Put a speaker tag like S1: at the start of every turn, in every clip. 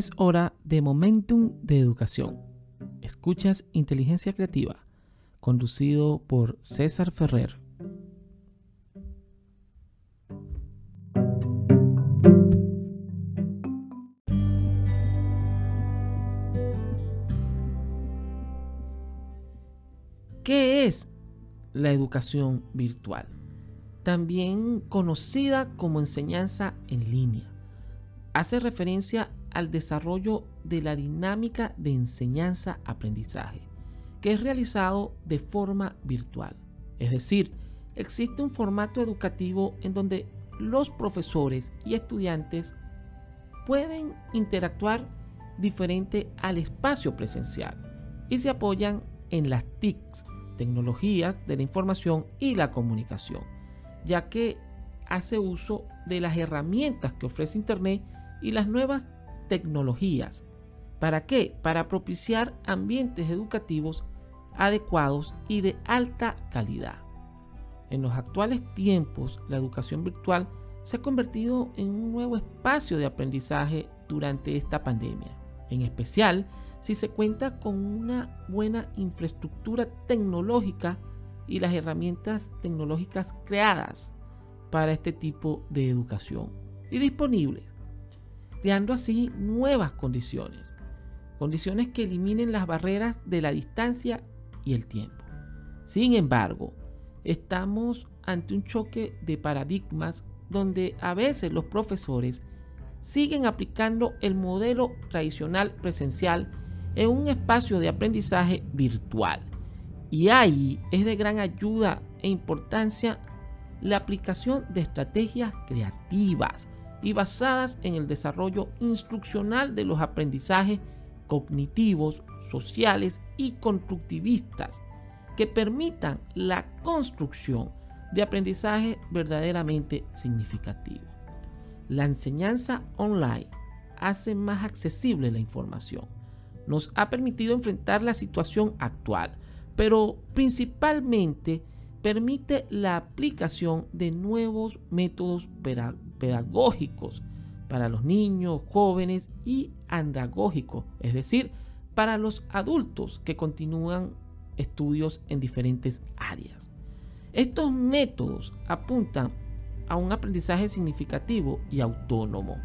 S1: Es hora de Momentum de Educación. Escuchas Inteligencia Creativa, conducido por César Ferrer. ¿Qué es la educación virtual? También conocida como enseñanza en línea. Hace referencia al desarrollo de la dinámica de enseñanza-aprendizaje, que es realizado de forma virtual. Es decir, existe un formato educativo en donde los profesores y estudiantes pueden interactuar diferente al espacio presencial y se apoyan en las TICs, tecnologías de la información y la comunicación, ya que hace uso de las herramientas que ofrece Internet y las nuevas tecnologías. ¿Para qué? Para propiciar ambientes educativos adecuados y de alta calidad. En los actuales tiempos, la educación virtual se ha convertido en un nuevo espacio de aprendizaje durante esta pandemia, en especial si se cuenta con una buena infraestructura tecnológica y las herramientas tecnológicas creadas para este tipo de educación y disponibles creando así nuevas condiciones, condiciones que eliminen las barreras de la distancia y el tiempo. Sin embargo, estamos ante un choque de paradigmas donde a veces los profesores siguen aplicando el modelo tradicional presencial en un espacio de aprendizaje virtual. Y ahí es de gran ayuda e importancia la aplicación de estrategias creativas y basadas en el desarrollo instruccional de los aprendizajes cognitivos, sociales y constructivistas que permitan la construcción de aprendizaje verdaderamente significativo. La enseñanza online hace más accesible la información. Nos ha permitido enfrentar la situación actual, pero principalmente permite la aplicación de nuevos métodos pedagógicos para los niños, jóvenes y andragógicos, es decir, para los adultos que continúan estudios en diferentes áreas. Estos métodos apuntan a un aprendizaje significativo y autónomo.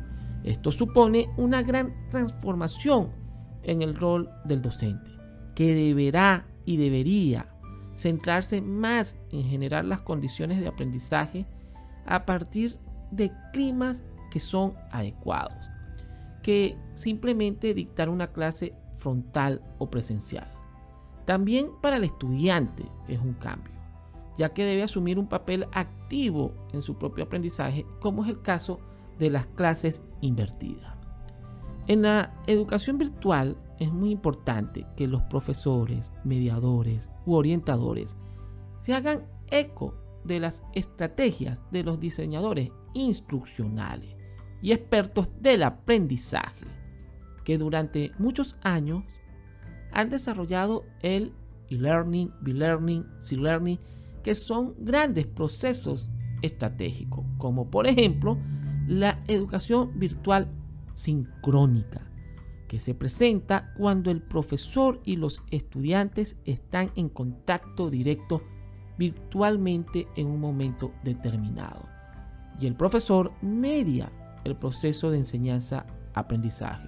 S1: Esto supone una gran transformación en el rol del docente, que deberá y debería centrarse más en generar las condiciones de aprendizaje a partir de climas que son adecuados, que simplemente dictar una clase frontal o presencial. También para el estudiante es un cambio, ya que debe asumir un papel activo en su propio aprendizaje, como es el caso de las clases invertidas. En la educación virtual es muy importante que los profesores, mediadores u orientadores se hagan eco de las estrategias de los diseñadores instruccionales y expertos del aprendizaje, que durante muchos años han desarrollado el e-learning, b-learning, c-learning, que son grandes procesos estratégicos, como por ejemplo la educación virtual sincrónica, que se presenta cuando el profesor y los estudiantes están en contacto directo virtualmente en un momento determinado. Y el profesor media el proceso de enseñanza-aprendizaje.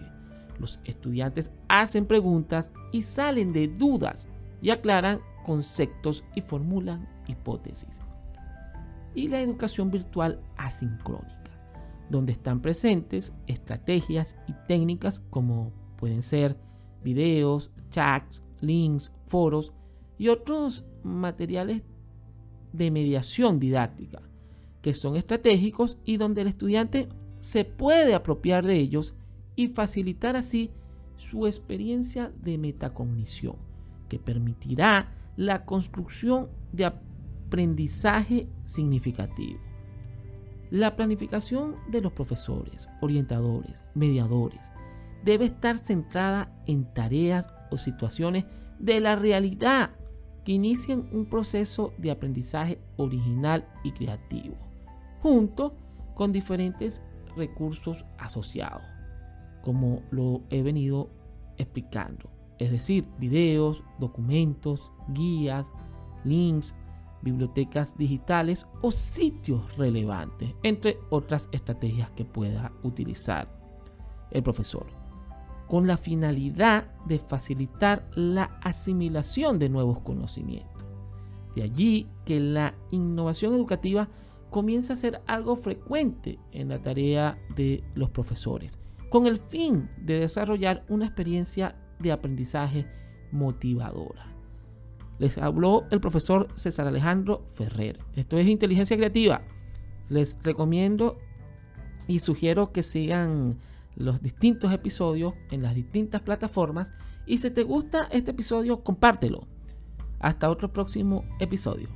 S1: Los estudiantes hacen preguntas y salen de dudas y aclaran conceptos y formulan hipótesis. Y la educación virtual asincrónica donde están presentes estrategias y técnicas como pueden ser videos, chats, links, foros y otros materiales de mediación didáctica que son estratégicos y donde el estudiante se puede apropiar de ellos y facilitar así su experiencia de metacognición, que permitirá la construcción de aprendizaje significativo. La planificación de los profesores, orientadores, mediadores debe estar centrada en tareas o situaciones de la realidad que inicien un proceso de aprendizaje original y creativo, junto con diferentes recursos asociados, como lo he venido explicando. Es decir, videos, documentos, guías, links, bibliotecas digitales o sitios relevantes, entre otras estrategias que pueda utilizar el profesor, con la finalidad de facilitar la asimilación de nuevos conocimientos. De allí que la innovación educativa comienza a ser algo frecuente en la tarea de los profesores, con el fin de desarrollar una experiencia de aprendizaje motivadora. Les habló el profesor César Alejandro Ferrer. Esto es inteligencia creativa. Les recomiendo y sugiero que sigan los distintos episodios en las distintas plataformas. Y si te gusta este episodio, compártelo. Hasta otro próximo episodio.